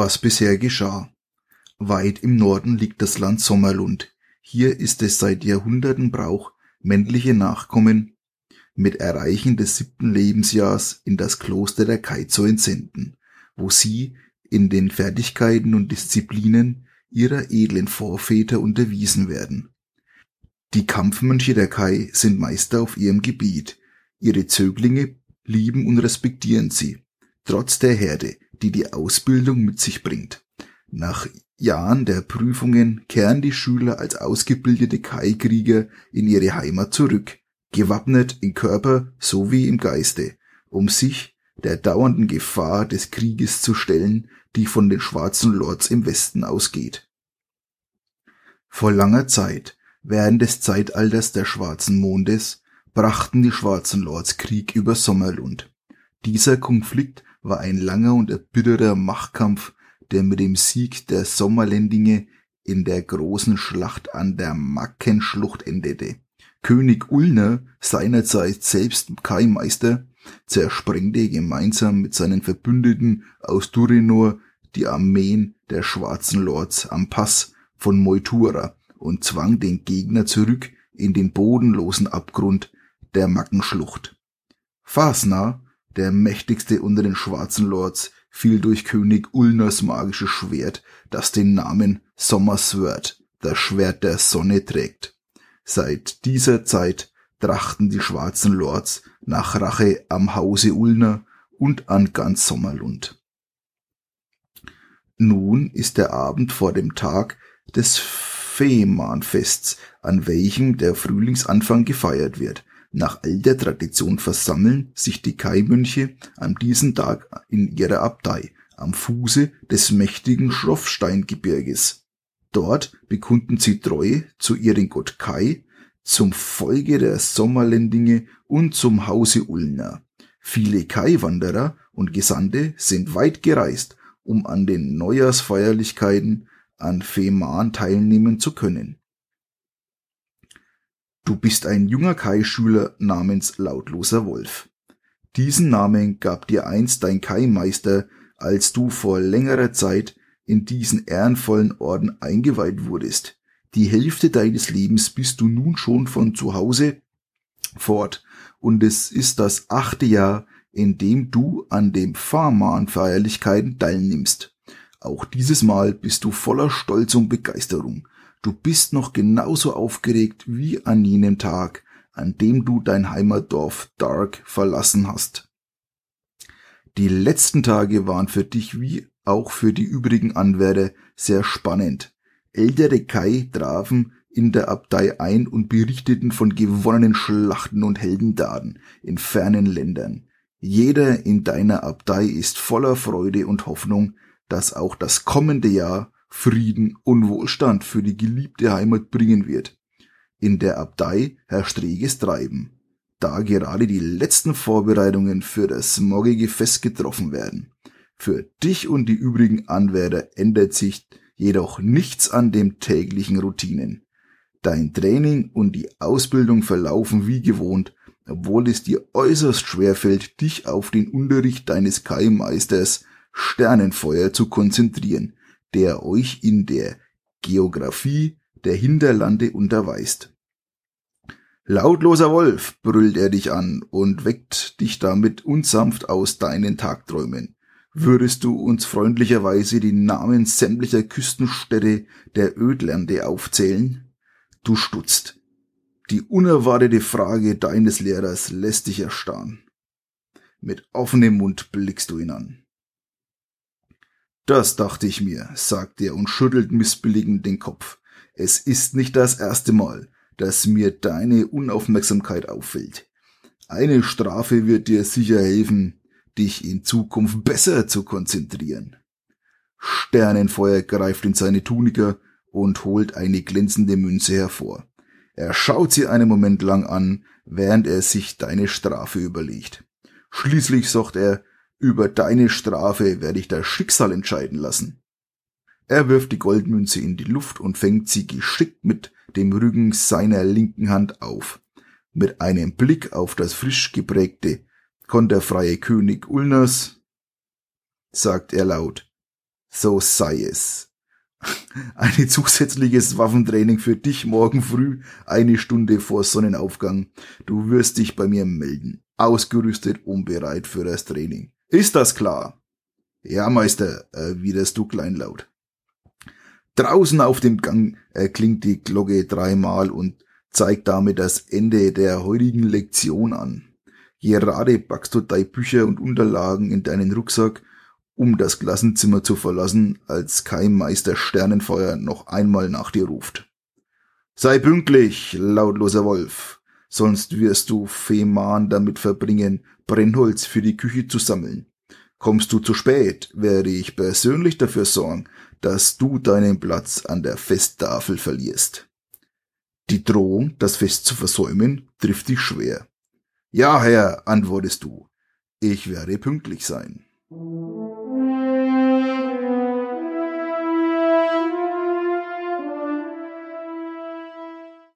Was bisher geschah. Weit im Norden liegt das Land Sommerlund. Hier ist es seit Jahrhunderten Brauch, männliche Nachkommen mit Erreichen des siebten Lebensjahrs in das Kloster der Kai zu entsenden, wo sie in den Fertigkeiten und Disziplinen ihrer edlen Vorväter unterwiesen werden. Die Kampfmönche der Kai sind Meister auf ihrem Gebiet. Ihre Zöglinge lieben und respektieren sie, trotz der Herde, die die Ausbildung mit sich bringt. Nach Jahren der Prüfungen kehren die Schüler als ausgebildete Kai-Krieger in ihre Heimat zurück, gewappnet in Körper sowie im Geiste, um sich der dauernden Gefahr des Krieges zu stellen, die von den schwarzen Lords im Westen ausgeht. Vor langer Zeit, während des Zeitalters der schwarzen Mondes, brachten die schwarzen Lords Krieg über Sommerlund. Dieser Konflikt war ein langer und erbitterter Machtkampf, der mit dem Sieg der Sommerländinge in der großen Schlacht an der Mackenschlucht endete. König Ulner, seinerzeit selbst Kaimeister, zersprengte gemeinsam mit seinen Verbündeten aus Durinor die Armeen der schwarzen Lords am Pass von Moitura und zwang den Gegner zurück in den bodenlosen Abgrund der Mackenschlucht. Fasna, der mächtigste unter den schwarzen Lords, fiel durch König Ulners magisches Schwert, das den Namen Sommersword, das Schwert der Sonne trägt. Seit dieser Zeit trachten die schwarzen Lords nach Rache am Hause Ulner und an ganz Sommerlund. Nun ist der Abend vor dem Tag des Fehmarnfests, an welchem der Frühlingsanfang gefeiert wird. Nach alter Tradition versammeln sich die Kaimönche an diesem Tag in ihrer Abtei am Fuße des mächtigen Schroffsteingebirges. Dort bekunden sie Treue zu ihrem Gott Kai, zum Folge der Sommerlendinge und zum Hause Ulner. Viele Kai-Wanderer und Gesandte sind weit gereist, um an den Neujahrsfeierlichkeiten an Fehmarn teilnehmen zu können. Du bist ein junger Kai-Schüler namens Lautloser Wolf. Diesen Namen gab dir einst dein Kai-Meister, als du vor längerer Zeit in diesen ehrenvollen Orden eingeweiht wurdest. Die Hälfte deines Lebens bist du nun schon von zu Hause fort, und es ist das achte Jahr, in dem du an dem Farman-Feierlichkeiten teilnimmst. Auch dieses Mal bist du voller Stolz und Begeisterung. Du bist noch genauso aufgeregt wie an jenem Tag, an dem du dein Heimatdorf Dark verlassen hast. Die letzten Tage waren für dich wie auch für die übrigen Anwärter sehr spannend. Ältere Kai trafen in der Abtei ein und berichteten von gewonnenen Schlachten und Heldendaden in fernen Ländern. Jeder in deiner Abtei ist voller Freude und Hoffnung, dass auch das kommende Jahr Frieden und Wohlstand für die geliebte Heimat bringen wird. In der Abtei herrscht reges Treiben, da gerade die letzten Vorbereitungen für das morgige Fest getroffen werden. Für dich und die übrigen Anwärter ändert sich jedoch nichts an dem täglichen Routinen. Dein Training und die Ausbildung verlaufen wie gewohnt, obwohl es dir äußerst schwer fällt, dich auf den Unterricht deines Keimmeisters Sternenfeuer zu konzentrieren, der euch in der Geographie der Hinterlande unterweist. Lautloser Wolf, brüllt er dich an und weckt dich damit unsanft aus deinen Tagträumen. Würdest du uns freundlicherweise die Namen sämtlicher Küstenstädte der Ödlande aufzählen? Du stutzt. Die unerwartete Frage deines Lehrers lässt dich erstarren. Mit offenem Mund blickst du ihn an. Das dachte ich mir, sagt er und schüttelt missbilligend den Kopf. Es ist nicht das erste Mal, dass mir deine Unaufmerksamkeit auffällt. Eine Strafe wird dir sicher helfen, dich in Zukunft besser zu konzentrieren. Sternenfeuer greift in seine Tunika und holt eine glänzende Münze hervor. Er schaut sie einen Moment lang an, während er sich deine Strafe überlegt. Schließlich sagt er, über deine Strafe werde ich das Schicksal entscheiden lassen. Er wirft die Goldmünze in die Luft und fängt sie geschickt mit dem Rücken seiner linken Hand auf. Mit einem Blick auf das frisch geprägte konterfreie König Ulners sagt er laut, So sei es. Ein zusätzliches Waffentraining für dich morgen früh, eine Stunde vor Sonnenaufgang. Du wirst dich bei mir melden. Ausgerüstet und bereit für das Training. Ist das klar? Ja, Meister, erwiderst du kleinlaut. Draußen auf dem Gang erklingt die Glocke dreimal und zeigt damit das Ende der heutigen Lektion an. Gerade packst du deine Bücher und Unterlagen in deinen Rucksack um das Klassenzimmer zu verlassen, als kein Meister Sternenfeuer noch einmal nach dir ruft. Sei pünktlich, lautloser Wolf, sonst wirst du Fehmarn damit verbringen, Brennholz für die Küche zu sammeln. Kommst du zu spät, werde ich persönlich dafür sorgen, dass du deinen Platz an der Festtafel verlierst. Die Drohung, das Fest zu versäumen, trifft dich schwer. Ja, Herr, antwortest du, ich werde pünktlich sein.